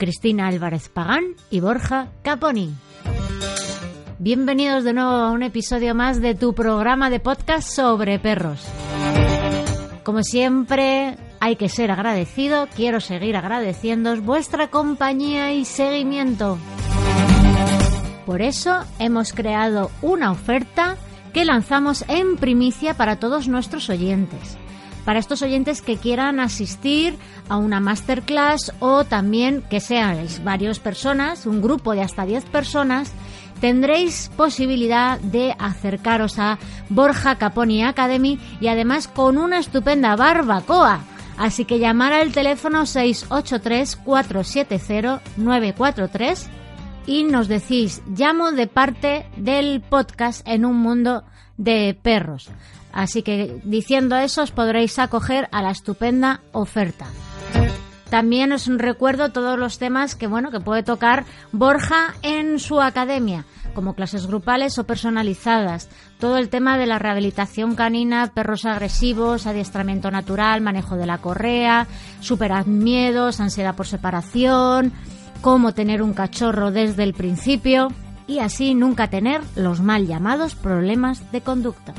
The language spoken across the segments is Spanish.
Cristina Álvarez Pagán y Borja Caponi. Bienvenidos de nuevo a un episodio más de tu programa de podcast sobre perros. Como siempre, hay que ser agradecido, quiero seguir agradeciéndoos vuestra compañía y seguimiento. Por eso hemos creado una oferta que lanzamos en primicia para todos nuestros oyentes para estos oyentes que quieran asistir a una masterclass o también que seáis varias personas, un grupo de hasta 10 personas, tendréis posibilidad de acercaros a Borja Caponi Academy y además con una estupenda barbacoa. Así que llamar al teléfono 683-470-943 y nos decís, llamo de parte del podcast en un mundo de perros. Así que diciendo eso os podréis acoger a la estupenda oferta. También os recuerdo todos los temas que bueno que puede tocar Borja en su academia, como clases grupales o personalizadas, todo el tema de la rehabilitación canina, perros agresivos, adiestramiento natural, manejo de la correa, superar miedos, ansiedad por separación, cómo tener un cachorro desde el principio y así nunca tener los mal llamados problemas de conducta.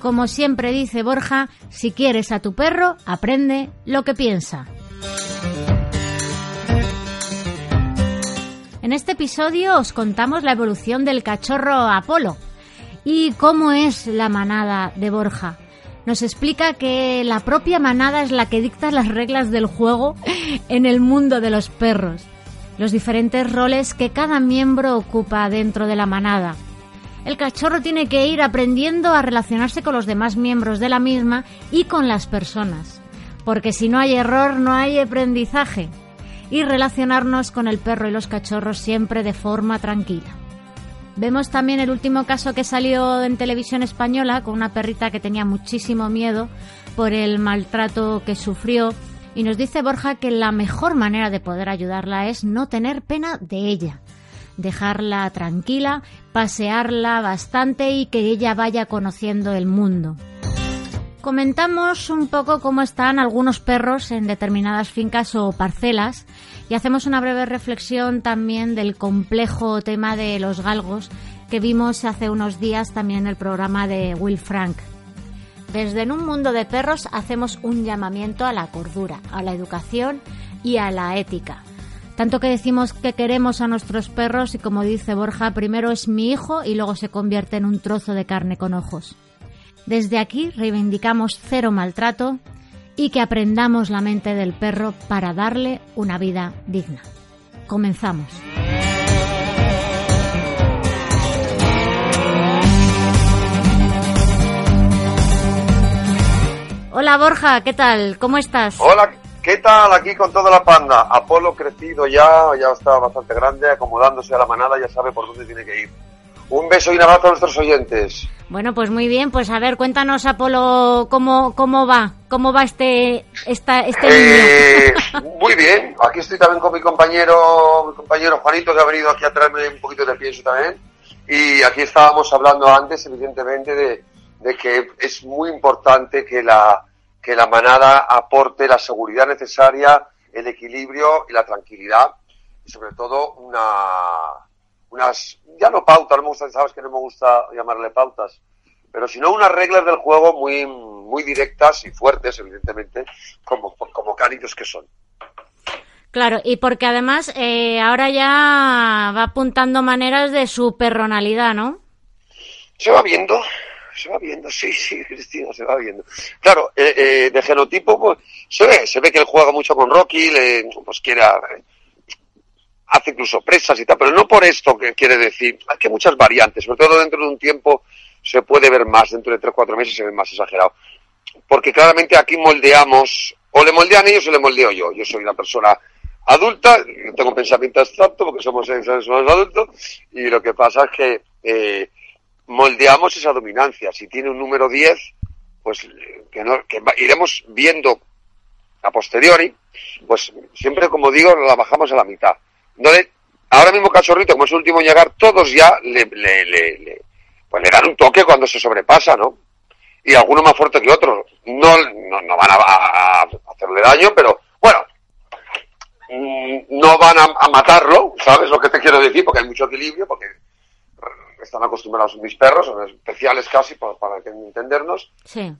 Como siempre dice Borja, si quieres a tu perro, aprende lo que piensa. En este episodio os contamos la evolución del cachorro Apolo y cómo es la manada de Borja. Nos explica que la propia manada es la que dicta las reglas del juego en el mundo de los perros, los diferentes roles que cada miembro ocupa dentro de la manada el cachorro tiene que ir aprendiendo a relacionarse con los demás miembros de la misma y con las personas. Porque si no hay error, no hay aprendizaje. Y relacionarnos con el perro y los cachorros siempre de forma tranquila. Vemos también el último caso que salió en televisión española con una perrita que tenía muchísimo miedo por el maltrato que sufrió y nos dice Borja que la mejor manera de poder ayudarla es no tener pena de ella, dejarla tranquila, pasearla bastante y que ella vaya conociendo el mundo. Comentamos un poco cómo están algunos perros en determinadas fincas o parcelas y hacemos una breve reflexión también del complejo tema de los galgos que vimos hace unos días también en el programa de Will Frank. Desde En un mundo de perros hacemos un llamamiento a la cordura, a la educación y a la ética. Tanto que decimos que queremos a nuestros perros y como dice Borja, primero es mi hijo y luego se convierte en un trozo de carne con ojos. Desde aquí reivindicamos cero maltrato y que aprendamos la mente del perro para darle una vida digna. Comenzamos. Hola Borja, ¿qué tal? ¿Cómo estás? Hola, ¿Qué tal aquí con toda la panda? Apolo crecido ya, ya está bastante grande, acomodándose a la manada, ya sabe por dónde tiene que ir. Un beso y un abrazo a nuestros oyentes. Bueno, pues muy bien, pues a ver, cuéntanos, Apolo, cómo, cómo va, cómo va este, esta, este eh, Muy bien, aquí estoy también con mi compañero, mi compañero Juanito, que ha venido aquí a traerme un poquito de pienso también. Y aquí estábamos hablando antes, evidentemente, de, de que es muy importante que la, que la manada aporte la seguridad necesaria, el equilibrio y la tranquilidad y sobre todo una, unas, ya no pautas, no me gusta, sabes que no me gusta llamarle pautas, pero sino unas reglas del juego muy, muy directas y fuertes, evidentemente, como, como canitos que son. Claro, y porque además eh, ahora ya va apuntando maneras de su personalidad, ¿no? Se va viendo, se va viendo, sí, sí, Cristina, se va viendo. Claro, eh, eh, de genotipo, pues, se ve, se ve que él juega mucho con Rocky, le, pues quiere, hace incluso presas y tal, pero no por esto que quiere decir, hay que muchas variantes, sobre todo dentro de un tiempo se puede ver más, dentro de tres, cuatro meses se ve más exagerado. Porque claramente aquí moldeamos, o le moldean ellos o le moldeo yo. Yo soy una persona adulta, tengo pensamiento abstracto porque somos seres adultos, y lo que pasa es que eh, moldeamos esa dominancia. Si tiene un número 10, pues que, no, que iremos viendo a posteriori, pues siempre, como digo, la bajamos a la mitad. No ahora mismo Cachorrito, como es el último en llegar, todos ya le, le, le, pues le dan un toque cuando se sobrepasa, ¿no? Y algunos más fuerte que otros. No, no, no van a, a, hacerle daño, pero bueno, mm, no van a, matarlo, ¿sabes lo que te quiero decir? Porque hay mucho equilibrio, porque están acostumbrados mis perros, son especiales casi para, para entendernos. Sí.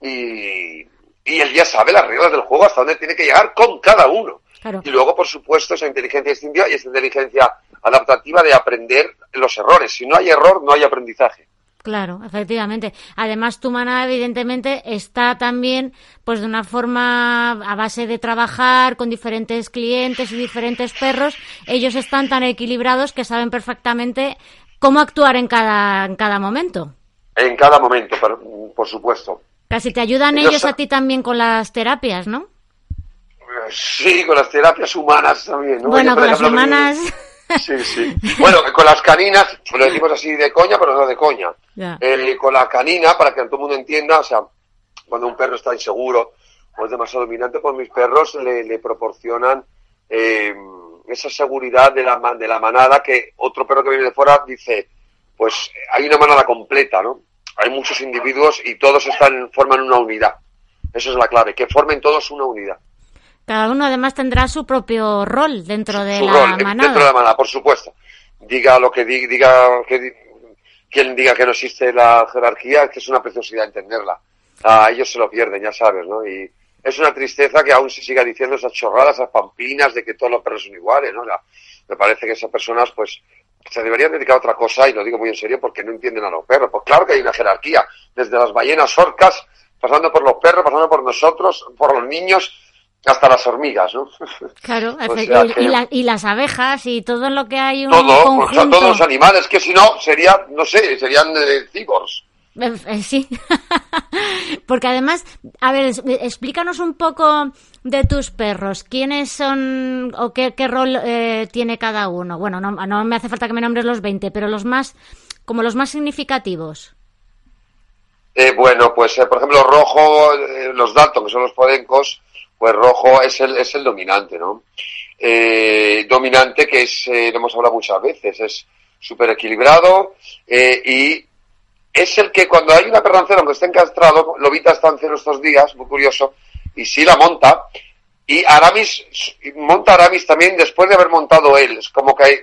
Y, y él ya sabe las reglas del juego hasta dónde tiene que llegar con cada uno. Y luego, por supuesto, esa inteligencia instintiva y esa inteligencia adaptativa de aprender los errores. Si no hay error, no hay aprendizaje. Claro, efectivamente. Además, tu manada, evidentemente, está también, pues, de una forma a base de trabajar con diferentes clientes y diferentes perros. Ellos están tan equilibrados que saben perfectamente cómo actuar en cada, en cada momento. En cada momento, por, supuesto. Casi te ayudan ellos a ti también con las terapias, ¿no? Sí, con las terapias humanas también. ¿no? Bueno, con las humanas. Sí, sí. Bueno, con las caninas, lo decimos así de coña, pero no de coña. Eh, con la canina, para que todo el mundo entienda, o sea, cuando un perro está inseguro o es demasiado dominante, pues mis perros le, proporcionan eh, esa seguridad de la, de la manada que otro perro que viene de fuera dice, pues hay una manada completa, ¿no? Hay muchos individuos y todos están forman una unidad. Esa es la clave, que formen todos una unidad. Cada uno además tendrá su propio rol dentro de la rol, manada. Dentro de la manada, por supuesto. Diga lo que diga, diga que quien diga que no existe la jerarquía, que es una preciosidad entenderla. A ellos se lo pierden, ya sabes, ¿no? Y es una tristeza que aún se siga diciendo esas chorradas, esas pamplinas de que todos los perros son iguales, ¿no? me parece que esas personas, pues, se deberían dedicar a otra cosa, y lo digo muy en serio, porque no entienden a los perros. Pues claro que hay una jerarquía, desde las ballenas orcas, pasando por los perros, pasando por nosotros, por los niños, hasta las hormigas, ¿no? Claro, y, las abejas y todo lo que hay un todo, todos los animales, que si no, sería, no sé, serían eh, cibors. Eh, eh, sí, porque además, a ver, explícanos un poco de tus perros. ¿Quiénes son o qué, rol tiene cada uno? Bueno, no, no, me hace falta que me nombres los 20, pero los más, como los más significativos. bueno, pues por ejemplo, rojo, los Dalton, que son los podencos, pues rojo es el, es el dominante, ¿no? Eh, dominante que es, eh, lo hemos hablado muchas veces, es súper equilibrado eh, y es el que cuando hay una perrancera, aunque esté encastrado, Lobita está en cero estos días, muy curioso, y sí la monta, y Aramis, monta Aramis también después de haber montado él, es como que hay,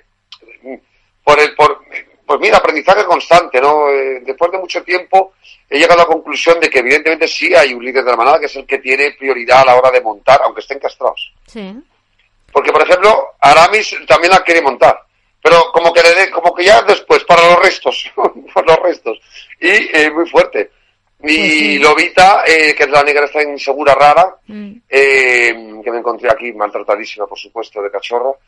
por el, por, pues mira, aprendizaje constante, ¿no? Eh, después de mucho tiempo he llegado a la conclusión de que evidentemente sí hay un líder de la manada que es el que tiene prioridad a la hora de montar, aunque estén castrados. Sí. Porque, por ejemplo, Aramis también la quiere montar, pero como que le como que ya después, para los restos, para los restos. Y eh, muy fuerte. Y Lobita, eh, que es la negra está insegura rara, mm. eh, que me encontré aquí maltratadísima, por supuesto, de cachorro,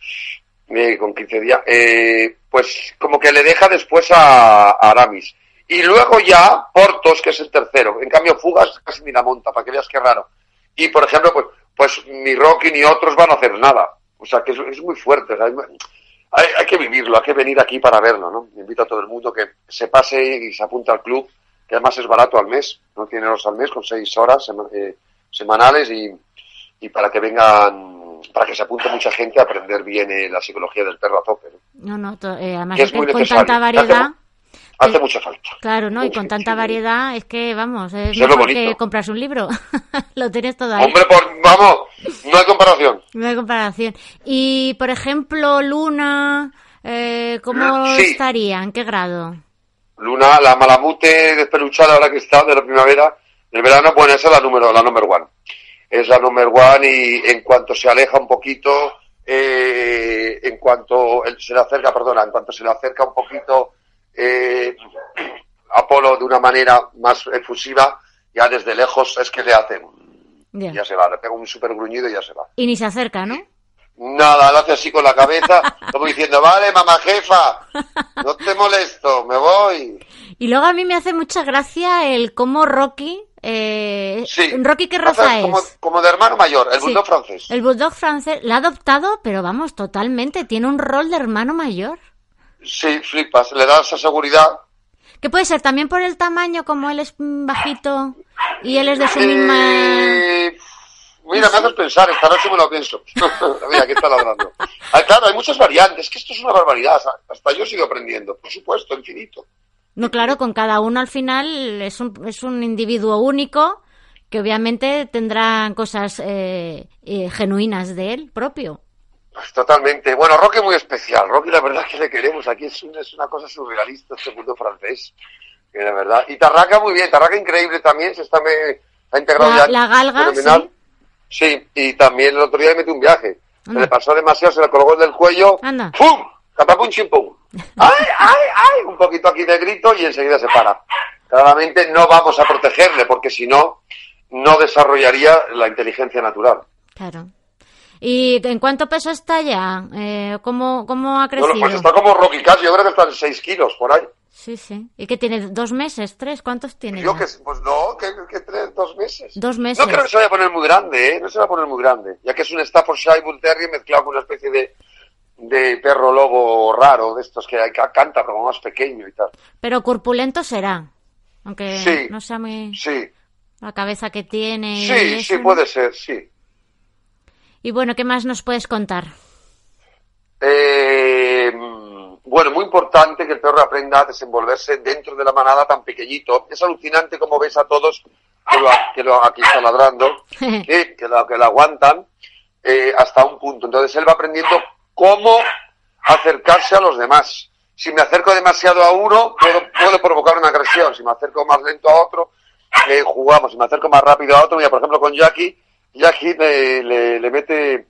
eh, con 15 días, eh, pues como que le deja después a, Aramis. Y luego ya Portos, que es el tercero. En cambio, Fugas casi ni la monta, para que veas qué raro. Y, por ejemplo, pues, pues ni Rocky ni otros van a hacer nada. O sea, que es, muy fuerte. Hay, que vivirlo, hay que venir aquí para verlo, ¿no? Invito a todo el mundo que se pase y se apunte al club, que además es barato al mes, no tiene horas al mes, con seis horas eh, semanales y, y para que vengan para que se apunte mucha gente a aprender bien eh, la psicología del perro a tope. No, no, eh, además es, que con tanta variedad... Hace, mucha falta. Claro, ¿no? Y con tanta variedad es que, vamos, es mejor que compras un libro. lo tienes todo ahí. Hombre, vamos, no hay comparación. No hay comparación. Y, por ejemplo, Luna, eh, ¿cómo estaría? ¿En qué grado? Luna, la malamute despeluchada ahora que está de la primavera, del verano, bueno, esa es la número, la número one. es la number one y en cuanto se aleja un poquito, eh, en cuanto se le acerca, perdona, en cuanto se le acerca un poquito eh, Apolo de una manera más efusiva, ya desde lejos es que le hacen. Ya se va, le pega un super gruñido y ya se va. Y ni se acerca, ¿no? Nada, lo hace así con la cabeza, como diciendo, vale, mamá jefa, no te molesto, me voy. Y luego a mí me hace mucha gracia el cómo Rocky, eh, Rocky qué raza es? Como, de hermano mayor, el bulldog francés. El bulldog francés, la ha adoptado, pero vamos, totalmente, tiene un rol de hermano mayor. Sí, flipas, le da esa seguridad. ¿Qué puede ser? ¿También por el tamaño, como él es bajito y él es de su misma... Eh, mira, me haces pensar, esta noche me lo pienso. mira, ¿qué está ladrando? Ah, claro, hay muchas variantes, que esto es una barbaridad. Hasta yo sigo aprendiendo, por supuesto, infinito. No, claro, con cada uno al final es un, es un individuo único que obviamente tendrá cosas eh, eh, genuinas de él propio. Pues totalmente. Bueno, Rocky muy especial. Rocky, la verdad que le queremos. Aquí es una, es una cosa surrealista este mundo francés. Que de verdad. Y Tarraca muy bien. Tarraca increíble también. Se está me, ha integrado la, ya. La galga, sí. sí. y también el otro día le metió un viaje. Se le pasó demasiado, se le colgó del cuello. Anda. ¡Pum! Capapum chimpum. ¡Ay, ay, ay! Un poquito aquí de grito y enseguida se para. Claramente no vamos a protegerle porque si no, no desarrollaría la inteligencia natural. Claro. ¿Y en cuánto peso está ya? Eh, ¿cómo, ¿Cómo ha crecido? Bueno, pues está como Rocky Cash, yo creo que está en 6 kilos por ahí. Sí, sí. ¿Y qué tiene? ¿Dos meses? ¿Tres? ¿Cuántos tiene? Yo que, pues no, que, que tres, dos meses. Dos meses. No creo que se vaya a poner muy grande, ¿eh? No se va a poner muy grande. Ya que es un Staffordshire Bull Terrier mezclado con una especie de, de perro lobo raro, de estos que, que canta como más pequeño y tal. Pero corpulento será. Aunque no sea muy. Sí. La cabeza que tiene. Sí, sí, puede ser, sí. Y bueno, ¿qué más nos puedes contar? Eh, bueno, muy importante que el perro aprenda a desenvolverse dentro de la manada tan pequeñito. Es alucinante como ves a todos que lo, que lo aquí está ladrando, que, que, lo, que lo aguantan eh, hasta un punto. Entonces él va aprendiendo cómo acercarse a los demás. Si me acerco demasiado a uno, puedo, provocar una agresión. Si me acerco más lento a otro, eh, jugamos. Si me acerco más rápido a otro, mira, por ejemplo, con Jackie, y aquí le, le, mete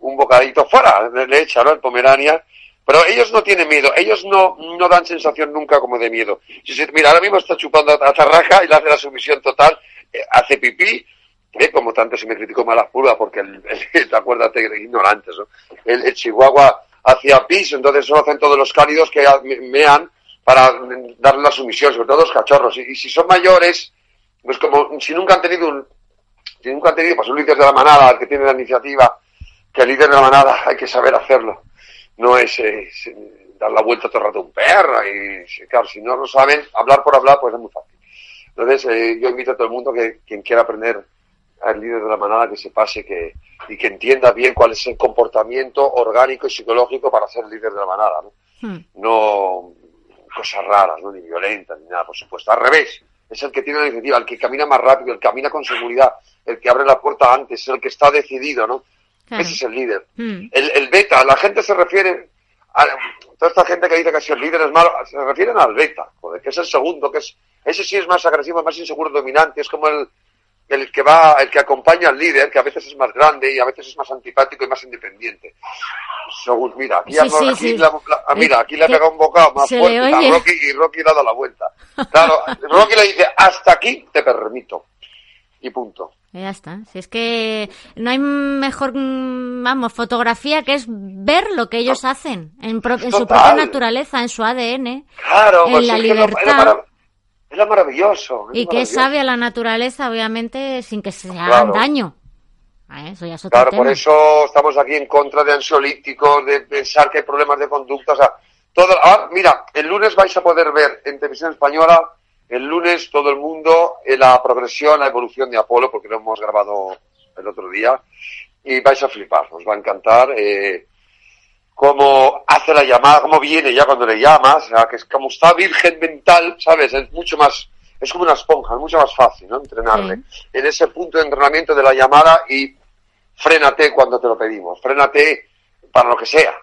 un bocadito fuera, le, echa, ¿no? El Pomerania. Pero ellos no tienen miedo, ellos no, no dan sensación nunca como de miedo. Si, mira, ahora mismo está chupando a Tarraja y le hace la sumisión total, eh, hace pipí, eh, como tanto se me criticó mala pulga, porque el, el, acuérdate de ignorantes, ¿no? El, Chihuahua hacía pis, entonces eso hacen todos los cálidos que mean para darle la sumisión, sobre todo los cachorros. y si son mayores, pues como si nunca han tenido un, si nunca han tenido, pues un líder de la manada, el que tiene la iniciativa, que el líder de la manada hay que saber hacerlo. No es, dar la vuelta todo el rato a un perro y, claro, si no lo saben, hablar por hablar, pues es muy fácil. Entonces, eh, yo invito a todo el mundo que quien quiera aprender al líder de la manada que se pase que, y que entienda bien cuál es el comportamiento orgánico y psicológico para ser líder de la manada, ¿no? Hmm. No cosas raras, ¿no? Ni violentas, ni nada, por supuesto. Al revés, es el que tiene la iniciativa, el que camina más rápido, el que camina con seguridad, el que abre la puerta antes, el que está decidido, ¿no? Ese es el líder. Hmm. El, el, beta, la gente se refiere a toda esta gente que dice que si el líder es malo, se refieren al beta, joder, que es el segundo, que es, ese sí es más agresivo, más inseguro, dominante, es como el, el que va, el que acompaña al líder, que a veces es más grande y a veces es más antipático y más independiente. Según, mira, aquí, aquí ah, mira, aquí le ha pegado un bocado más fuerte a Rocky y Rocky le ha dado la vuelta. Claro, Rocky le dice, hasta aquí te permito. Y punto. Ya está. Si es que no hay mejor, vamos, fotografía que es ver lo que ellos hacen en, su propia naturaleza, en su ADN, claro, en pues la libertad. Era maravilloso. y que sabe a la naturaleza, obviamente, sin que se hagan daño. Ah, eso ya es otro claro, por eso estamos aquí en contra de ansiolíticos, de pensar que hay problemas de conducta. O sea, todo, ah, mira, el lunes vais a poder ver en televisión española, el lunes todo el mundo, en la progresión, la evolución de Apolo, porque lo hemos grabado el otro día, y vais a flipar, os va a encantar. Eh, cómo hace la llamada, cómo viene ya cuando le llamas, o sea, que es como está virgen mental, ¿sabes? Es mucho más, es como una esponja, es mucho más fácil, ¿no? Entrenarle. En ese punto de entrenamiento de la llamada y frénate cuando te lo pedimos, frénate para lo que sea.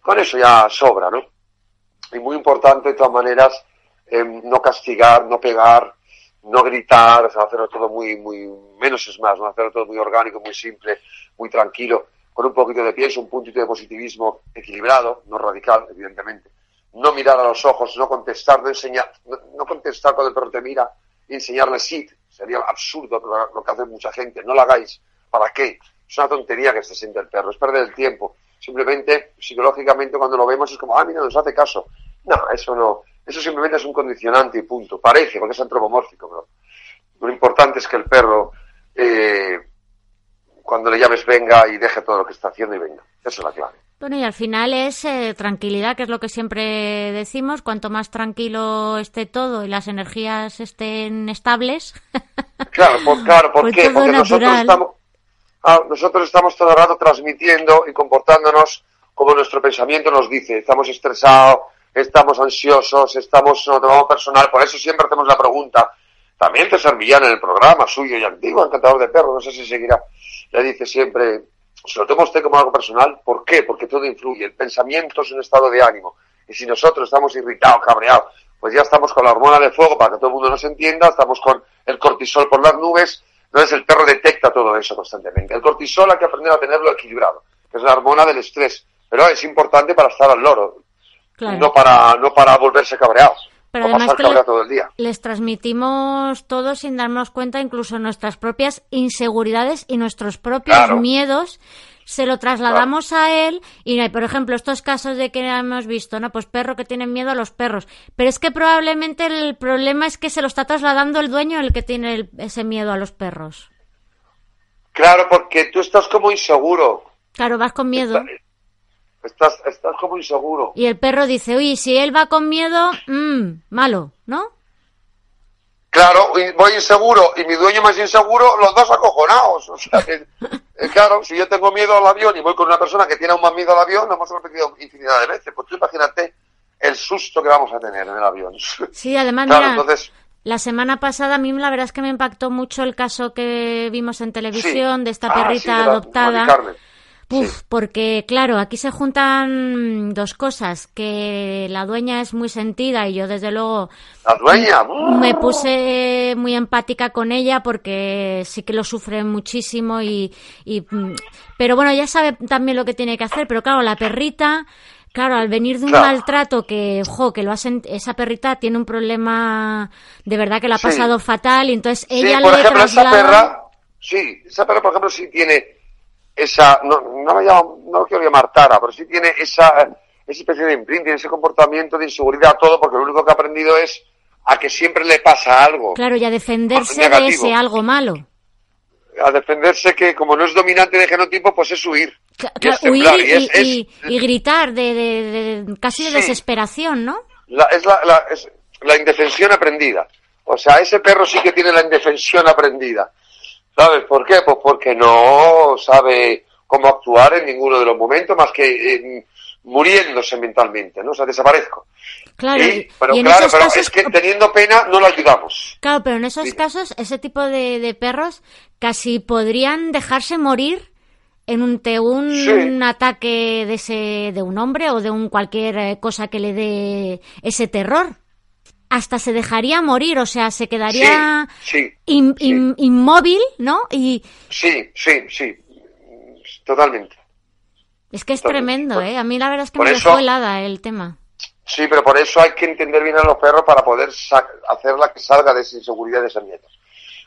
Con eso ya sobra, ¿no? Y muy importante, de todas maneras, em, no castigar, no pegar, no gritar, o sea, hacerlo todo muy, muy, menos es más, ¿no? Hacerlo todo muy orgánico, muy simple, muy tranquilo, con un poquito de pienso, un puntito de positivismo equilibrado, no radical, evidentemente. No mirar a los ojos, no contestar, no enseñar, no, contestar cuando el perro te mira y enseñarle sit. Sería absurdo lo que hace mucha gente. No lo hagáis. ¿Para qué? Es una tontería que se siente el perro, es perder el tiempo. Simplemente, psicológicamente, cuando lo vemos es como, ah, mira, nos hace caso. No, eso no. Eso simplemente es un condicionante y punto. Parece, porque es antropomórfico, pero lo importante es que el perro, eh, cuando le llames, venga y deje todo lo que está haciendo y venga. Esa es la clave. Bueno, y al final es eh, tranquilidad, que es lo que siempre decimos. Cuanto más tranquilo esté todo y las energías estén estables. Claro, claro ¿por pues qué? Porque nosotros estamos, Ah, nosotros estamos todo el rato transmitiendo y comportándonos como nuestro pensamiento nos dice. Estamos estresados, estamos ansiosos, estamos, no tomamos personal. Por eso siempre hacemos la pregunta. También te Villán en el programa suyo y antiguo, encantador de perros, no sé si seguirá. Le dice siempre, se lo toma usted como algo personal. ¿Por qué? Porque todo influye. El pensamiento es un estado de ánimo. Y si nosotros estamos irritados, cabreados, pues ya estamos con la hormona de fuego para que todo el mundo nos entienda, estamos con el cortisol por las nubes, entonces el perro detecta todo eso constantemente. El cortisol hay que aprender a tenerlo equilibrado, que es la hormona del estrés. Pero es importante para estar al loro, no, para, no para volverse cabreados. Pero además que todo el día. les transmitimos todo sin darnos cuenta, incluso nuestras propias inseguridades y nuestros propios miedos se lo trasladamos a él y, por ejemplo, estos casos de que hemos visto, ¿no? Pues perro que tienen miedo a los perros. Pero es que probablemente el problema es que se lo está trasladando el dueño el que tiene ese miedo a los perros. Claro, porque tú estás como inseguro. Claro, vas con miedo. Estás, estás como inseguro. Y el perro dice, uy, si él va con miedo, mmm, malo, ¿no? Claro, voy inseguro y mi dueño más inseguro, los dos acojonados. O sea, eh, claro, si yo tengo miedo al avión y voy con una persona que tiene aún más miedo al avión, nos hemos repetido infinidad de veces. Pues tú imagínate el susto que vamos a tener en el avión. Sí, además, mira, la semana pasada a mí la verdad es que me impactó mucho el caso que vimos en televisión de esta ah, perrita adoptada. Uf, porque claro, aquí se juntan dos cosas, que la dueña es muy sentida y yo desde luego... La dueña. Me puse muy empática con ella porque sí que lo sufre muchísimo y, y... Pero bueno, ya sabe también lo que tiene que hacer, pero claro, la perrita... Claro, al venir de un maltrato que, ojo, que lo hacen, esa perrita tiene un problema de verdad que lo ha pasado fatal y entonces ella le ejemplo, esa perra, sí, esa perra, por ejemplo, sí tiene esa, no, no, me llamo, no lo quiero llamar tara, pero sí tiene esa, esa especie de imprinting, ese comportamiento de inseguridad, todo, porque lo único que ha aprendido es a que siempre le pasa algo. Claro, y a defenderse de ese algo malo. A defenderse que, como no es dominante de genotipo, pues es huir. y huir y, gritar de, de, casi de desesperación, ¿no? La, es, la, la, es la indefensión aprendida. O sea, ese perro sí que tiene la indefensión aprendida. ¿Sabes por qué? Pues porque no sabe cómo actuar en ninguno de los momentos más que eh, muriéndose mentalmente, ¿no? O sea, desaparezco. Claro, pero claro, pero es que teniendo pena no lo ayudamos. Claro, pero en esos casos, ese tipo de, perros casi podrían dejarse morir en un, un ataque de ese de un hombre o de un cualquier eh, cosa que le dé ese terror hasta se dejaría morir, o sea, se quedaría inmóvil, ¿no? Y... Sí, sí, sí, totalmente. Es que es tremendo, ¿eh? A mí la verdad es que me dejó helada el tema. Sí, pero por eso hay que entender bien a los perros para poder hacerla que salga de esa inseguridad de ese miedo.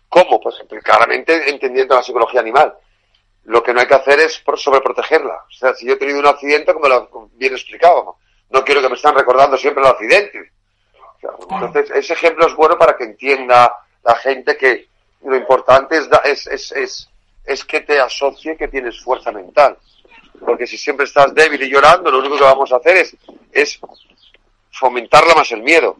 ¿Cómo? Pues claramente entendiendo la psicología animal. Lo que no hay que hacer es sobreprotegerla. O sea, si yo he tenido un accidente, como lo bien explicado, no quiero que me estén recordando siempre el accidente entonces, ese ejemplo es bueno para que entienda la gente que lo importante es, es, es, es, que te asocie que tienes fuerza mental. Porque si siempre estás débil y llorando, lo único que vamos a hacer es, es fomentarla más el miedo.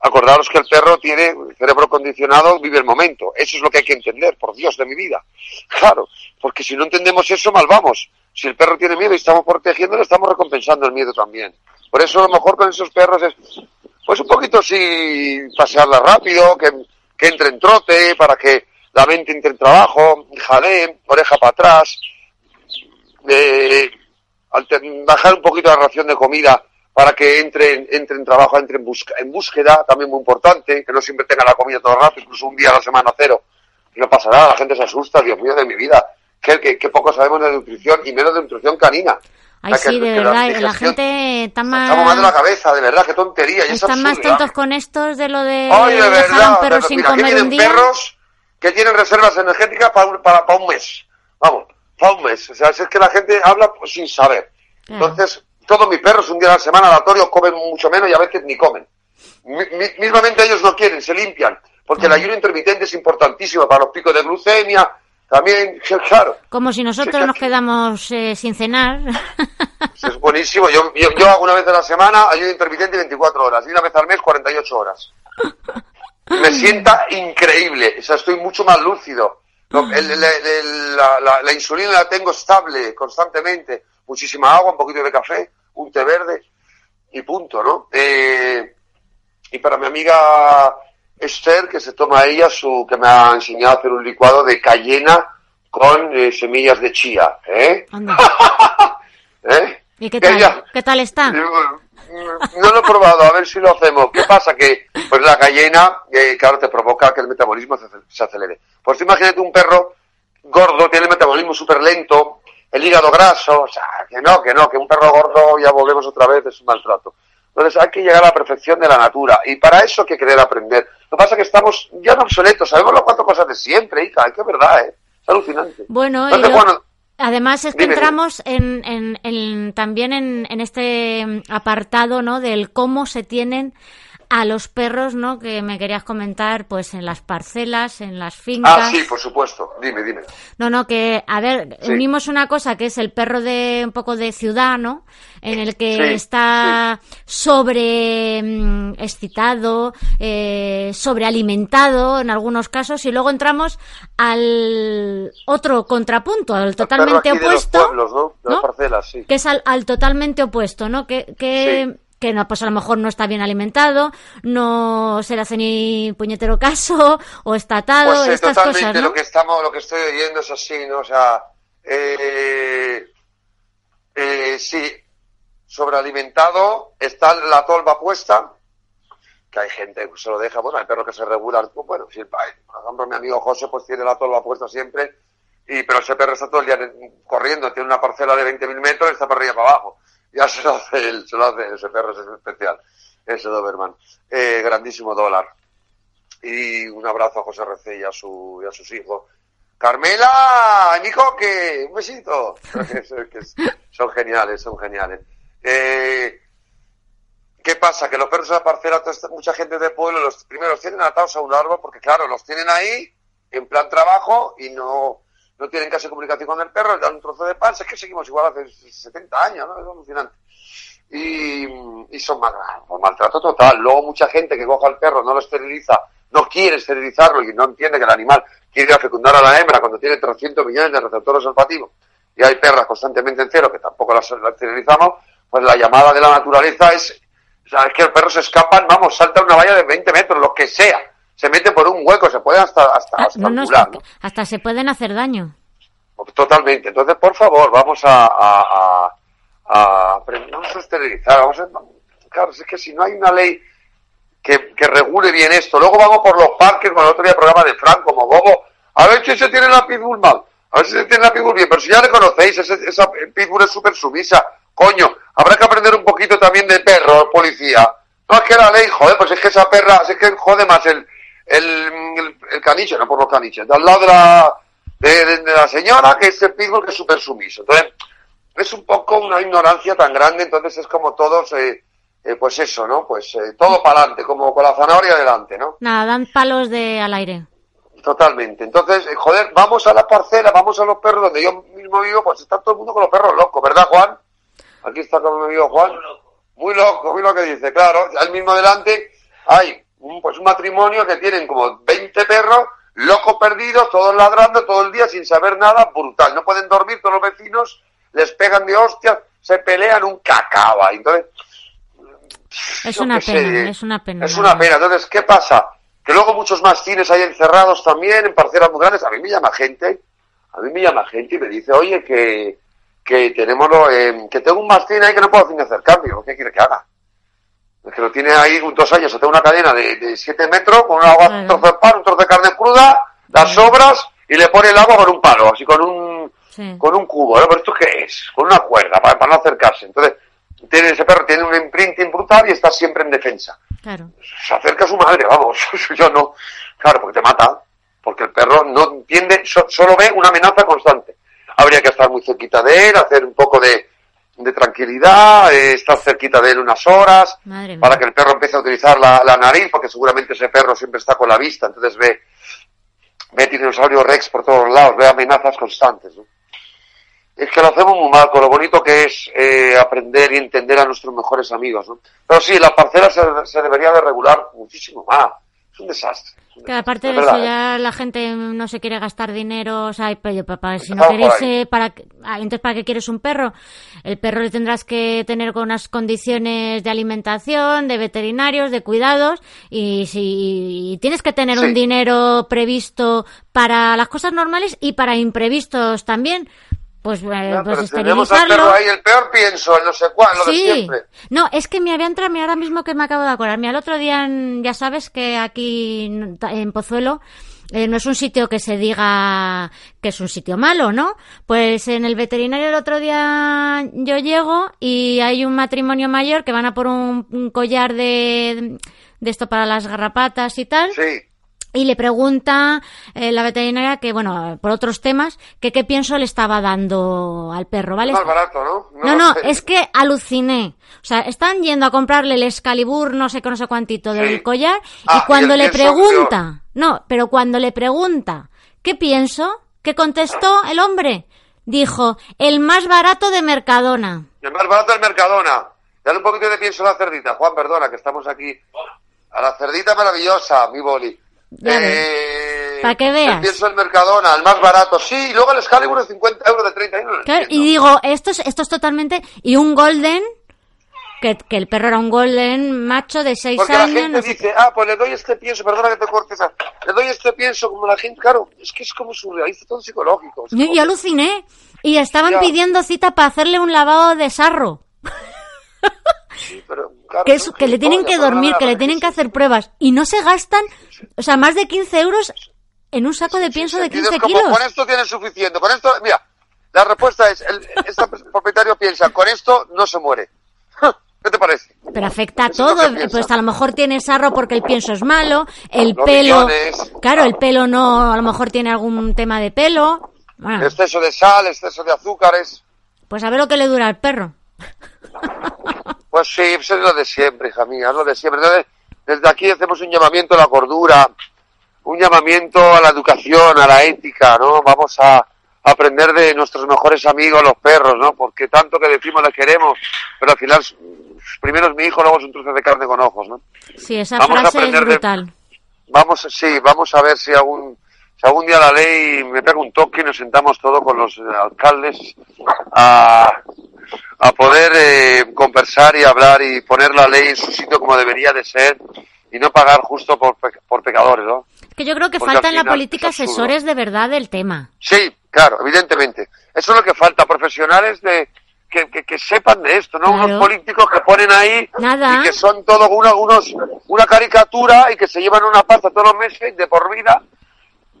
Acordaros que el perro tiene cerebro condicionado, vive el momento. Eso es lo que hay que entender, por Dios de mi vida. Claro, porque si no entendemos eso, mal vamos. Si el perro tiene miedo y estamos protegiéndolo, estamos recompensando el miedo también. Por eso a lo mejor con esos perros es, pues un poquito sí pasearla rápido, que, que entre en trote, para que la mente entre en trabajo, jale, oreja para atrás, bajar un poquito la ración de comida para que entre, entre en trabajo, entre en, busca, en búsqueda, también muy importante, que no siempre tenga la comida todo el rato, incluso un día a la semana cero, no pasa nada, la gente se asusta, Dios mío de mi vida, que poco sabemos de nutrición y menos de nutrición canina. Ay, sí, de verdad, la, gente está más... Estamos mal de la cabeza, de verdad, qué tontería. Y Están más tontos con estos de lo de Ay, de verdad, a un perro de- sin mira, comer que un tienen día. perros que tienen reservas energéticas para un, para, para un mes. Vamos, para un mes. O sea, es que la gente habla pues, sin saber. Claro. Entonces, todos mis perros un día a la semana aleatorio comen mucho menos y a veces ni comen. Mi- mi- mismamente ellos no quieren, se limpian. Porque el ayuno intermitente es importantísimo para los picos de glucemia. También, claro. Como si nosotros Sí, nos quedamos eh, sin cenar. Es buenísimo. Yo, yo, yo hago una vez a la semana ayuno intermitente 24 horas y una vez al mes 48 horas. Me sienta increíble. O sea, estoy mucho más lúcido. El- el- el- la, la- la insulina la tengo estable constantemente. Muchísima agua, un poquito de café, un té verde y punto, ¿no? Eh, y para mi amiga Esther, que se toma ella su, que me ha enseñado a hacer un licuado de cayena con eh, semillas de chía, ¿eh? ¿Eh? ¿Y qué tal? Ella- ¿Qué tal está? no lo he probado, a ver si lo hacemos. ¿Qué pasa? Que pues la cayena, eh, claro, te provoca que el metabolismo se, acelere. Pues imagínate un perro gordo, tiene el metabolismo súper lento, el hígado graso, o sea, que no, que no, que un perro gordo, ya volvemos otra vez, es un maltrato. Entonces hay que llegar a la perfección de la natura y para eso hay que querer aprender. Lo que pasa es que estamos ya no obsoletos, sabemos las cuatro cosas de siempre, hija, es que es verdad, ¿eh? Es alucinante. Bueno, y Entonces, lo- bueno, además es que Dime, entramos en, en- en- también en, en este apartado, ¿no? Del cómo se tienen a los perros, ¿no? Que me querías comentar, pues en las parcelas, en las fincas. ah, sí, por supuesto, dime, dime. No, no, que, a ver, Sí. unimos una cosa que es el perro de un poco de ciudad, ¿no? En el que Sí, está sobre mm, excitado, eh, sobrealimentado en algunos casos, y luego entramos al otro contrapunto, al totalmente de los opuesto, pueblos, ¿no? De las parcelas, sí. que es al, al totalmente opuesto, ¿no? Que, que. Que no, pues a lo mejor no está bien alimentado, no se le hace ni puñetero caso, o está atado, Pues estas totalmente cosas, ¿no? lo que estamos, lo que estoy oyendo es así, ¿no? O sea, eh, eh, sí, sobrealimentado, está la tolva puesta, que hay gente que se lo deja, bueno, hay perros que se regulan, pues, bueno, si por ejemplo, mi amigo José pues tiene la tolva puesta siempre, y pero ese perro está todo el día en- corriendo, tiene una parcela de 20.000 metros y está para arriba para abajo. Ya se lo hace él, se lo hace ese perro, es especial, ese Doberman. Eh, grandísimo dólar y un abrazo a José Recé y a, su, y a sus hijos. Carmela, mi coque, un besito. Es que es- son geniales, son geniales. Eh, ¿Qué pasa? Que los perros de la parcela, mucha gente de pueblo, los primeros tienen atados a un árbol porque, claro, los tienen ahí en plan trabajo y no, no tienen casi comunicación con el perro, le dan un trozo de pan. Es que seguimos igual hace 70 años, ¿no? Es alucinante y, y son mal, maltrato total. Luego mucha gente que coja al perro, no lo esteriliza, no quiere esterilizarlo y no entiende que el animal quiere fecundar a la hembra cuando tiene 300 millones de receptores olfativos y hay perras constantemente en cero que tampoco las, esterilizamos, pues la llamada de la naturaleza es, o que los perros se escapan, vamos, salta una valla de 20 metros, lo que sea, se mete por un hueco, se pueden hasta, hasta, Ah, hasta no, no, angular, ¿no? hasta se pueden hacer daño. Totalmente. Entonces, por favor, vamos a, a, a, vamos a esterilizar. Vamos a, claro, es que si no hay una ley que, que regule bien esto, luego vamos por los parques, con el otro día programa de Frank, como Bobo, a ver si se tiene la pitbull mal, a ver si se tiene la pitbull bien, pero si ya le conocéis, ese- esa pitbull es súper sumisa, coño, habrá que aprender un poquito también de perro, policía. No es que la ley, joder, pues es que esa perra, es que jode más el, el, el, el caniche, no por los caniches, de al lado de la, de, de- de la señora, que es el pitbull que es súper sumiso. Entonces, es un poco una ignorancia tan grande, entonces es como todos, eh, eh, pues eso, ¿no? Pues eh, todo para adelante, como con la zanahoria adelante, ¿no? Nada, dan palos de al aire. Totalmente. Entonces, eh, joder, vamos a la parcela, vamos a los perros donde yo mismo vivo, pues está todo el mundo con los perros locos, ¿verdad, Juan? Aquí está con mi amigo Juan. Muy loco, muy lo que dice, claro. Al mismo delante hay pues un matrimonio que tienen como 20 perros, locos perdidos, todos ladrando todo el día sin saber nada, brutal. No pueden dormir, todos los vecinos les pegan de hostias, se pelean un cacaba. Entonces, Es una pena, sé, es una pena. Es una pena. Entonces, ¿qué pasa? Que luego muchos más cines hay encerrados también, en parcelas muy grandes. A mí me llama gente, a mí me llama gente y me dice, oye, que, que tenemos lo, eh, que tengo un mastín ahí que no puedo hacer ni hacer cambio. ¿Qué quiere que haga? Es que lo tiene ahí un dos años, tengo una cadena de, siete metros, con una, Claro. un trozo de pan, un trozo de carne cruda, las sobras y le pone el agua con un palo, así con un, Sí. con un cubo, ¿no? ¿Pero esto qué es? Con una cuerda, para, para no acercarse. Entonces, tiene, ese perro tiene un imprinting brutal y está siempre en defensa. Claro. Se acerca a su madre, vamos, yo no. Claro, porque te mata, porque el perro no entiende, so- solo ve una amenaza constante. Habría que estar muy cerquita de él, hacer un poco de, de tranquilidad, eh, estar cerquita de él unas horas, para que el perro empiece a utilizar la, la nariz, porque seguramente ese perro siempre está con la vista, entonces ve, ve dinosaurio rex por todos lados, ve amenazas constantes. ¿no? Es que lo hacemos muy mal, con lo bonito que es eh, aprender y entender a nuestros mejores amigos. ¿no? Pero sí, la parcela se, se debería de regular muchísimo más. Es un desastre. es un Que aparte de eso verdad, ¿eh? ya la gente no se quiere gastar dinero, o sea, pero papá, si no queréis, eh, para, ah, entonces ¿para qué quieres un perro? El perro le tendrás que tener con unas condiciones de alimentación, de veterinarios, de cuidados, y si y tienes que tener un Sí. dinero previsto para las cosas normales y para imprevistos también, pues, eh, Ya, pues al esterilizarlo. perro ahí, el peor pienso, el no sé cuál, lo de Sí, siempre. no, es que me había entrado, mira, ahora mismo que me acabo de acordar, mira, el otro día, en- ya sabes que aquí en en Pozuelo eh, no es un sitio que se diga que es un sitio malo, ¿no? Pues en el veterinario el otro día yo llego y hay un matrimonio mayor que van a por un, un collar de, de esto para las garrapatas y tal. Sí, Y le pregunta eh, la veterinaria que, bueno, por otros temas, que qué pienso le estaba dando al perro, ¿vale? más barato, ¿no? No, no, es que aluciné. O sea, están yendo a comprarle el Excalibur, no sé qué, no sé cuántito del Sí. collar, Ah, y cuando y el le pregunta, no, pero cuando le pregunta, ¿qué pienso? ¿Qué contestó el hombre? Dijo, el más barato de Mercadona. El más barato del Mercadona. Dale un poquito de pienso a la cerdita. Juan, perdona, que estamos aquí. A la cerdita maravillosa, mi boli. Eh, Pa' que veas. El pienso del Mercadona, el más barato. Sí, y luego el Excalibur de 50 euros, de 30 euros. Claro, y digo, esto es, esto es totalmente... Y un golden, que, que el perro era un golden macho de seis Porque la años. gente no dice, ah, pues le doy este pienso, perdona que te cortes, le doy este pienso, como la gente, claro, es que es como surrealista, todo psicológico. Yo, yo aluciné. Y estaban Ya. pidiendo cita para hacerle un lavado de sarro. Sí, pero, claro, que, es, son que le tienen que dormir, que le tienen que hacer pruebas. Y no se gastan, o sea, más de 15 euros en un saco de pienso de Y 15 es como, kilos. Con esto tienes suficiente. Con esto, mira, la respuesta es, el, este propietario piensa, con esto no se muere. ¿Qué te parece? Pero afecta a todo. Pues a lo mejor tiene sarro porque el pienso es malo, el Los pelo. Claro, el pelo no, a lo mejor tiene algún tema de pelo. Bueno, Exceso de sal, exceso de azúcares. pues a ver lo que le dura al perro. Pues sí, eso es lo de siempre, hija mía, es lo de siempre. Entonces, desde aquí hacemos un llamamiento a la cordura, un llamamiento a la educación, a la ética, ¿no? Vamos a aprender de nuestros mejores amigos, los perros, ¿no? Porque tanto que decimos les queremos, pero al final, primero es mi hijo, luego es un trozo de carne con ojos, ¿no? Sí, esa Vamos a frase es aprender de- brutal. Vamos, sí, vamos a ver si algún, si algún día la ley me pega un toque y nos sentamos todos con los alcaldes a, a poder eh, conversar y hablar y poner la ley en su sitio como debería de ser y no pagar justo por, por pecadores, ¿no? Es que yo creo que Porque falta al en la política asesores de verdad del tema. Sí, claro, evidentemente. Eso es lo que falta, profesionales de que, que, que sepan de esto, ¿no? Claro. Unos políticos que ponen ahí Nada. y que son todo una, unos, una caricatura y que se llevan una pasta todos los meses de por vida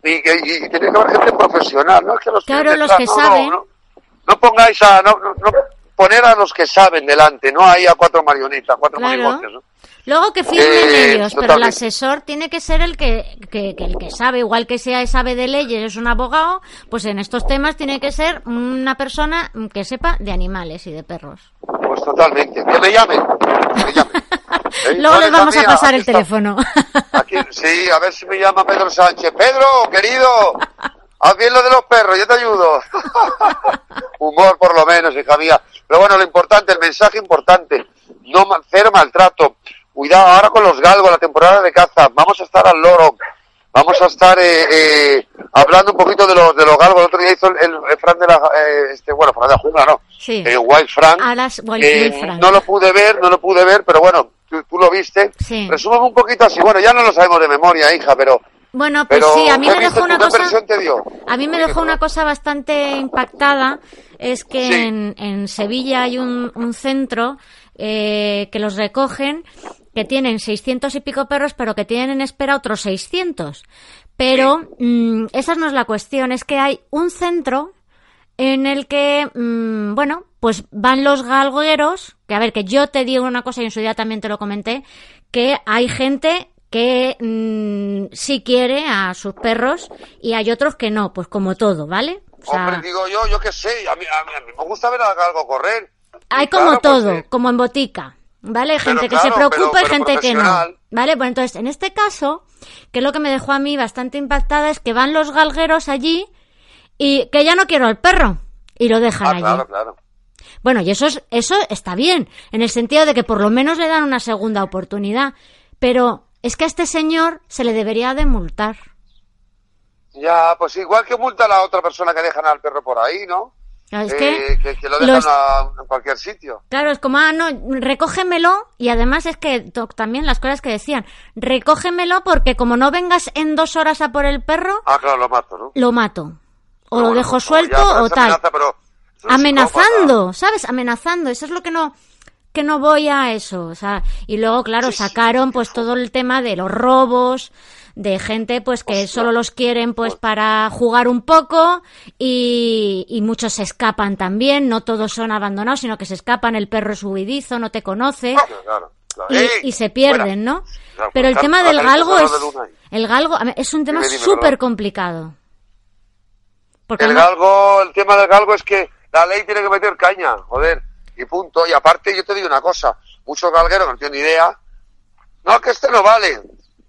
y, que- y tiene que haber gente profesional, ¿no? Es que los Claro, los que no, no, saben. No, no pongáis a, no poner a los que saben delante, no ahí a cuatro marionetas, cuatro Claro. monigotes, ¿no? Luego que firmen Eh, ellos, pero el asesor tiene que ser el que, que, que el que sabe, igual que sea sabe de leyes, es un abogado, pues en estos temas tiene que ser una persona que sepa de animales y de perros. Pues totalmente. Que me llamen. Que me llamen. Eh, Luego les vamos a pasar el está. teléfono. Aquí, sí, a ver si me llama Pedro Sánchez. Pedro, querido, haz bien lo de los perros, yo te ayudo. Humor por lo menos, hija mía. Pero bueno, lo importante, el mensaje importante, no cero maltrato. Cuidado ahora con los galgos, la temporada de caza. Vamos a estar al loro. Vamos a estar eh, eh, hablando un poquito de los de los galgos. El otro día hizo el, el- el Fran de la eh, este bueno Fran de la jungla, no. Sí. Wild Frank. A las Wild- Eh, no lo pude ver, no lo pude ver, pero bueno, tú, tú lo viste. Sí. Resúmeme un poquito así. Bueno, ya no lo sabemos de memoria, hija, pero Bueno, pues pero sí, a mí ¿qué me dejó una ¿Qué cosa. A mí me dejó una cosa bastante impactada, es que Sí. en, en Sevilla hay un, un centro eh, que los recogen, que tienen 600 y pico perros, pero que tienen en espera otros 600. Pero mm, esa no es la cuestión, es que hay un centro en el que, mm, bueno, pues van los galgueros, que a ver, que yo te digo una cosa y en su día también te lo comenté, que hay gente que mm, sí quiere a sus perros y hay otros que no, pues como todo, ¿vale? O sea, Hombre, digo yo, yo qué sé, a mí, a mí, me gusta ver algo correr. Hay como todo, como en botica. ¿Vale? Gente que se preocupa y gente que no. ¿Vale? Bueno, entonces, en este caso, que es lo que me dejó a mí bastante impactada, es que van los galgueros allí y que ya no quiero al perro. Y lo dejan ah, allí. Claro, claro. Bueno, y eso, es, eso está bien, en el sentido de que por lo menos le dan una segunda oportunidad. Pero es que a este señor se le debería de multar. Ya, pues igual que multa a la otra persona que dejan al perro por ahí, ¿no? Es eh, que, que, lo dejan en cualquier sitio. Claro, es como, ah, no, recógemelo. Y además es que también las cosas que decían, recógemelo porque como no vengas en dos horas a por el perro. Ah, claro, lo mato, ¿no? Lo mato. O lo dejo suelto o tal. Amenazando, ¿sabes? Amenazando. Eso es lo que no que no voy a eso, o sea, y luego claro, sacaron pues todo el tema de los robos, de gente pues que solo los quieren pues para jugar un poco y, y, muchos se escapan también, no todos son abandonados, sino que se escapan, el perro es huidizo, no te conoce. Y, se pierden, ¿no? Pero el tema del galgo es el galgo es un tema súper complicado. Porque el galgo, el tema del galgo es que la ley tiene que meter caña, joder, y punto. Y aparte yo te digo una cosa, muchos galgueros no tienen idea, no, que este no vale,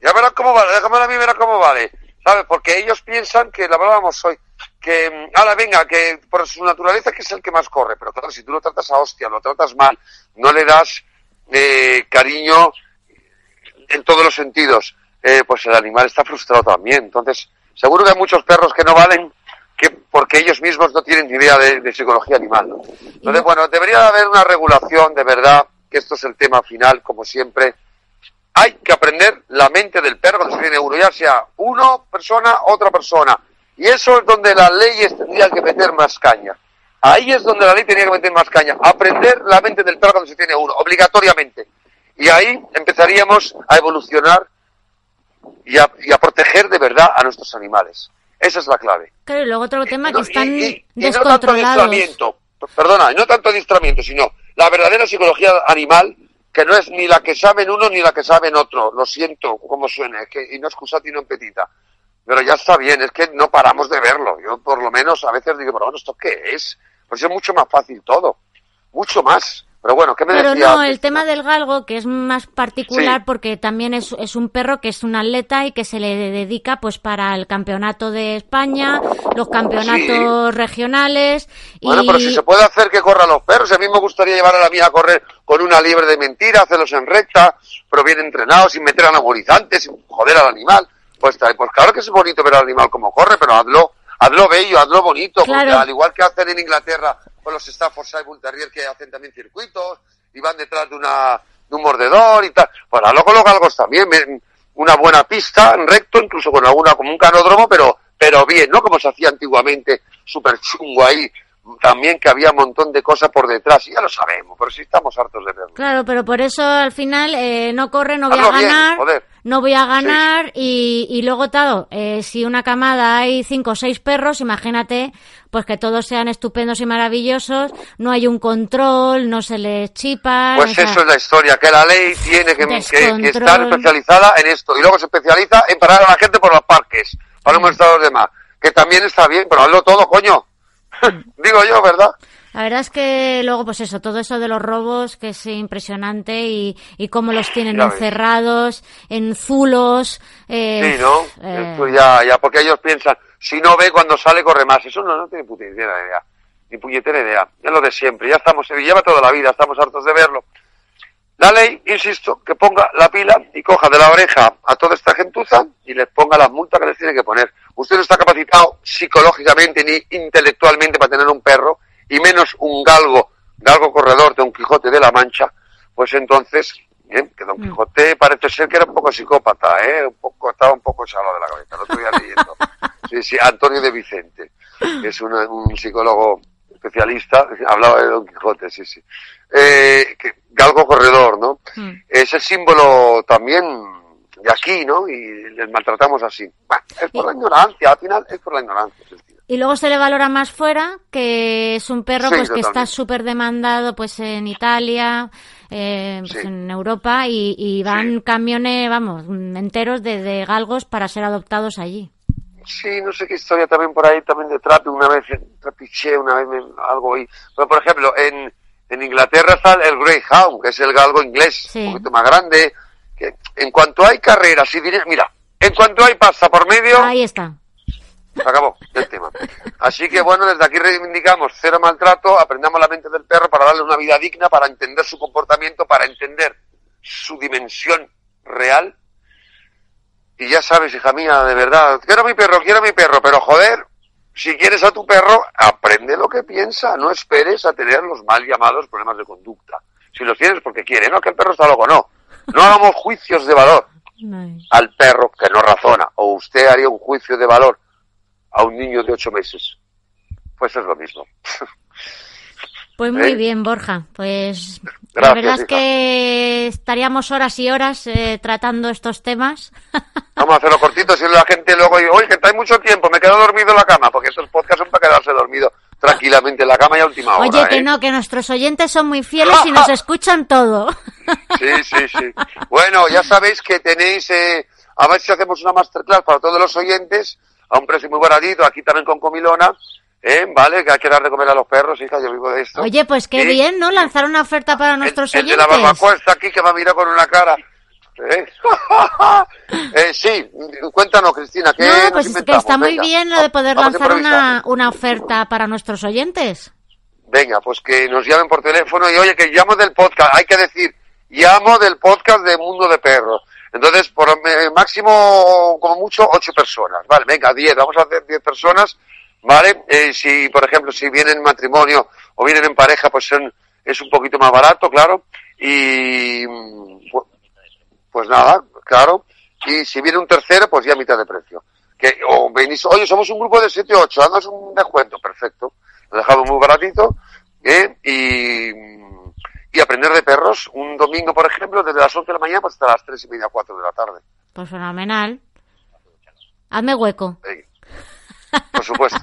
ya verás cómo vale, déjame a mí ver cómo vale. ¿Sabes? Porque ellos piensan que, la hablábamos hoy, que, mm, ahora venga, que por su naturaleza que es el que más corre. Pero claro, si tú lo tratas a hostia, lo tratas mal, no le das eh, cariño en todos los sentidos, eh, pues el animal está frustrado también. Entonces, seguro que hay muchos perros que no valen que porque ellos mismos no tienen ni idea de, psicología animal. Entonces, bueno, debería haber una regulación de verdad, que esto es el tema final, como siempre, hay que aprender la mente del perro cuando se tiene uno, ya sea uno, persona, otra persona. Y eso es donde las leyes tendrían que meter más caña. Ahí es donde la ley tenía que meter más caña. Aprender la mente del perro cuando se tiene uno, obligatoriamente. Y ahí empezaríamos a evolucionar y a, proteger de verdad a nuestros animales. Esa es la clave. Claro, y luego otro tema que están y, no tanto adiestramiento, perdona, no tanto adiestramiento, sino la verdadera psicología animal que no es ni la que saben uno ni la que saben otro. Lo siento como suene, que, y no excusati no petita. Pero ya está bien, es que no paramos de verlo. Yo por lo menos a veces digo, pero bueno, ¿esto qué es? Pues es mucho más fácil todo. Mucho más. Pero bueno, ¿qué me Pero no, el tema del galgo, que es más particular porque también es, es, un perro que es un atleta y que se le dedica pues para el campeonato de España, los campeonatos regionales. Bueno, pero si se puede hacer que corran los perros, a mí me gustaría llevar a la mía a correr con una liebre de mentira, hacerlos en recta, pero bien entrenados, sin meter anabolizantes, sin joder al animal. Pues, pues claro que es bonito ver al animal como corre, pero hazlo, hazlo bello, hazlo bonito, porque al igual que hacen en Inglaterra con los Staffordshire Bull Terrier que hacen también circuitos y van detrás de, una, de un mordedor y tal. Bueno, luego los galgos también, una buena pista en recto, incluso con alguna como un canódromo, pero, pero bien, ¿no? Como se hacía antiguamente, súper chungo ahí, también que había un montón de cosas por detrás, y ya lo sabemos, pero sí estamos hartos de verlo. Claro, pero por eso al final eh, no corre, no voy a ganar, no voy a ganar, y, y luego todo, eh, si una camada hay cinco o seis perros, imagínate, pues que todos sean estupendos y maravillosos, no hay un control, no se les chipa. Pues eso es la historia, que la ley tiene que, que, estar especializada en esto, y luego se especializa en parar a la gente por los parques, para no molestar a los demás, que también está bien, pero hazlo todo, coño. Digo yo, ¿verdad? La verdad es que luego, pues eso, todo eso de los robos, que es impresionante y, y cómo los tienen encerrados, en zulos. Eh, sí, ¿no? Eh... ya, ya, porque ellos piensan, si no ve cuando sale, corre más. Eso no, no tiene puñetera idea. Ni puñetera idea. Es lo de siempre. Ya estamos, se lleva toda la vida, estamos hartos de verlo. La ley, insisto, que ponga la pila y coja de la oreja a toda esta gentuza y les ponga las multas que les tiene que poner. Usted no está capacitado psicológicamente ni intelectualmente para tener un perro y menos un galgo, galgo corredor de un Quijote de la Mancha, pues entonces, bien, que Don mm. Quijote parece ser que era un poco psicópata, ¿eh? Un poco, estaba un poco echado de la cabeza, lo estoy leyendo. Sí, sí, Antonio de Vicente, que es un psicólogo especialista, hablaba de Don Quijote, sí, sí. Eh, que, galgo corredor, ¿no? Mm. Es el símbolo también de aquí, ¿no? Y les maltratamos así. Bueno, es por la ignorancia, al final es por la ignorancia. Y luego se le valora más fuera, que es un perro Sí, pues que está súper demandado pues en Italia, eh, pues, Sí. en Europa, y, y van Sí. camiones, vamos, enteros de, de galgos para ser adoptados allí. Sí, no sé qué historia también por ahí, también de Trapi, una vez, en Trapiche, una vez me- algo ahí. Pero, por ejemplo, en, en Inglaterra está el Greyhound, que es el galgo inglés, Sí. un poquito más grande. Que en cuanto hay carreras y dinero, mira, en cuanto hay pasta por medio, Ahí está. se acabó el tema. Así que bueno, desde aquí reivindicamos cero maltrato, aprendamos la mente del perro para darle una vida digna, para entender su comportamiento, para entender su dimensión real. Y ya sabes, hija mía, de verdad, quiero a mi perro, quiero a mi perro, pero joder, si quieres a tu perro, aprende lo que piensa, no esperes a tener los mal llamados problemas de conducta. Si los tienes porque quiere, no que el perro está loco, no. No hagamos juicios de valor al perro que no razona, o usted haría un juicio de valor a un niño de ocho meses. Pues es lo mismo. Pues muy ¿Eh? bien, Borja. Pues la Gracias, verdad es que estaríamos horas y horas eh, tratando estos temas. Vamos a hacerlo cortito, si la gente luego dice, oye, que está hay mucho tiempo, me quedo dormido en la cama, porque estos podcasts son para quedarse dormido tranquilamente en la cama y a última hora. Oye, que ¿eh? no, que nuestros oyentes son muy fieles y nos escuchan todo. Sí, sí, sí. Bueno, ya sabéis que tenéis, eh, a ver si hacemos una masterclass para todos los oyentes, a un precio muy baratito, aquí también con comilona, ¿eh? ¿Vale? Que hay que dar de comer a los perros, hija, yo vivo de esto. Oye, pues qué bien, ¿no? Lanzar una oferta para nuestros el, el de la barbacoa está aquí que me ha mirado con una cara. ¿Eh? Eh, sí, cuéntanos, Cristina, ¿qué No, pues es que está muy Venga, bien lo de poder lanzar una, una oferta para nuestros oyentes. Venga, pues que nos llamen por teléfono y oye, que llamo del podcast, hay que decir, llamo del podcast de Mundo de Perros. Entonces, por máximo, como mucho, ocho personas. Vale, venga, diez, vamos a hacer diez personas, ¿vale? Eh, si, por ejemplo, si vienen en matrimonio o vienen en pareja, pues son, es un poquito más barato, claro. Y, mm, pu- pues nada, claro. Y si viene un tercero, pues ya a mitad de precio. Que, o venís, oye, somos un grupo de siete o ocho, haznos un descuento, perfecto. Lo dejamos muy baratito, ¿eh? Y, y aprender de perros, un domingo, por ejemplo, desde las 11 de la mañana pues hasta las tres y media, cuatro de la tarde. Pues fenomenal. Hazme hueco. Venga. Por supuesto.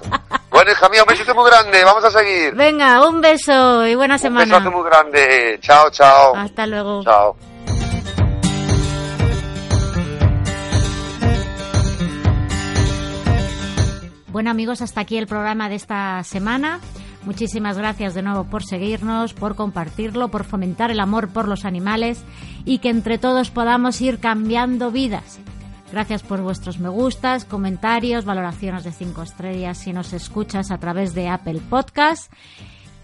bueno, hija mía, un besito muy grande, vamos a seguir. Venga, un beso y buena Un semana. besazo muy grande. Chao, chao. Hasta luego. Chao. Bueno amigos, hasta aquí el programa de esta semana. Muchísimas gracias de nuevo por seguirnos, por compartirlo, por fomentar el amor por los animales y que entre todos podamos ir cambiando vidas. Gracias por vuestros me gustas, comentarios, valoraciones de 5 estrellas si nos escuchas a través de Apple Podcast.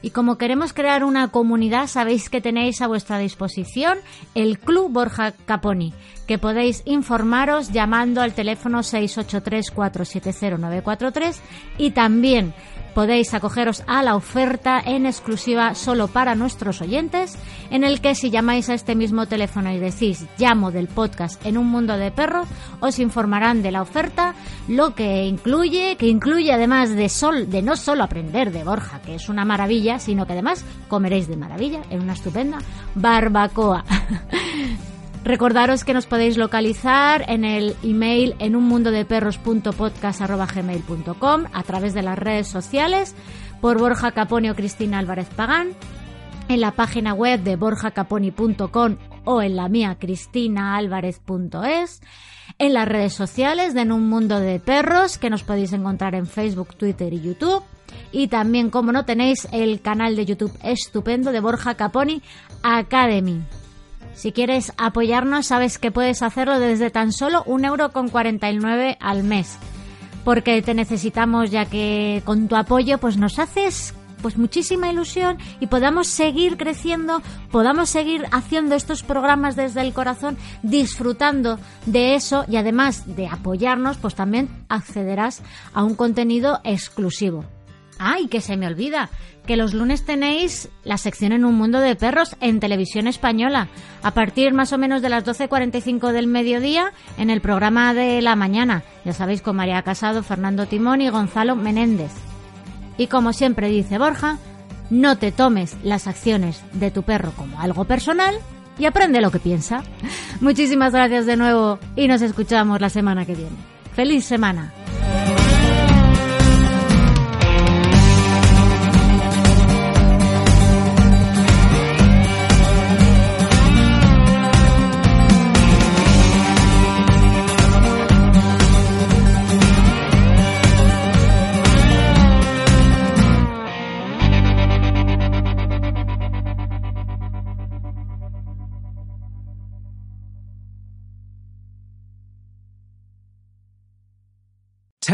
Y como queremos crear una comunidad, sabéis que tenéis a vuestra disposición el Club Borja Caponi, que podéis informaros llamando al teléfono 683-470-943 y también podéis acogeros a la oferta en exclusiva solo para nuestros oyentes, en el que si llamáis a este mismo teléfono y decís llamo del podcast en un mundo de perros, os informarán de la oferta, lo que incluye, que incluye además de sol, de no solo aprender de Borja, que es una maravilla, sino que además comeréis de maravilla en una estupenda barbacoa. Recordaros que nos podéis localizar en el email en unmundodeperros.podcast.gmail.com a través de las redes sociales por Borja Caponi o Cristina Álvarez Pagán, en la página web de borjacaponi.com o en la mía cristinaalvarez.es, en las redes sociales de En un mundo de perros que nos podéis encontrar en Facebook, Twitter y YouTube. Y también, como no tenéis, el canal de YouTube estupendo de Borja Caponi Academy. Si quieres apoyarnos, sabes que puedes hacerlo desde tan solo un euro con 49 al mes. Porque te necesitamos, ya que con tu apoyo, pues nos haces pues muchísima ilusión y podamos seguir creciendo, podamos seguir haciendo estos programas desde el corazón, disfrutando de eso y además de apoyarnos, pues también accederás a un contenido exclusivo. ¡Ay, que se me olvida! Que los lunes tenéis la sección en un mundo de perros en televisión española. A partir más o menos de las 12.45 del mediodía en el programa de la mañana. Ya sabéis, con María Casado, Fernando Timón y Gonzalo Menéndez. Y como siempre dice Borja, no te tomes las acciones de tu perro como algo personal y aprende lo que piensa. Muchísimas gracias de nuevo y nos escuchamos la semana que viene. ¡Feliz semana!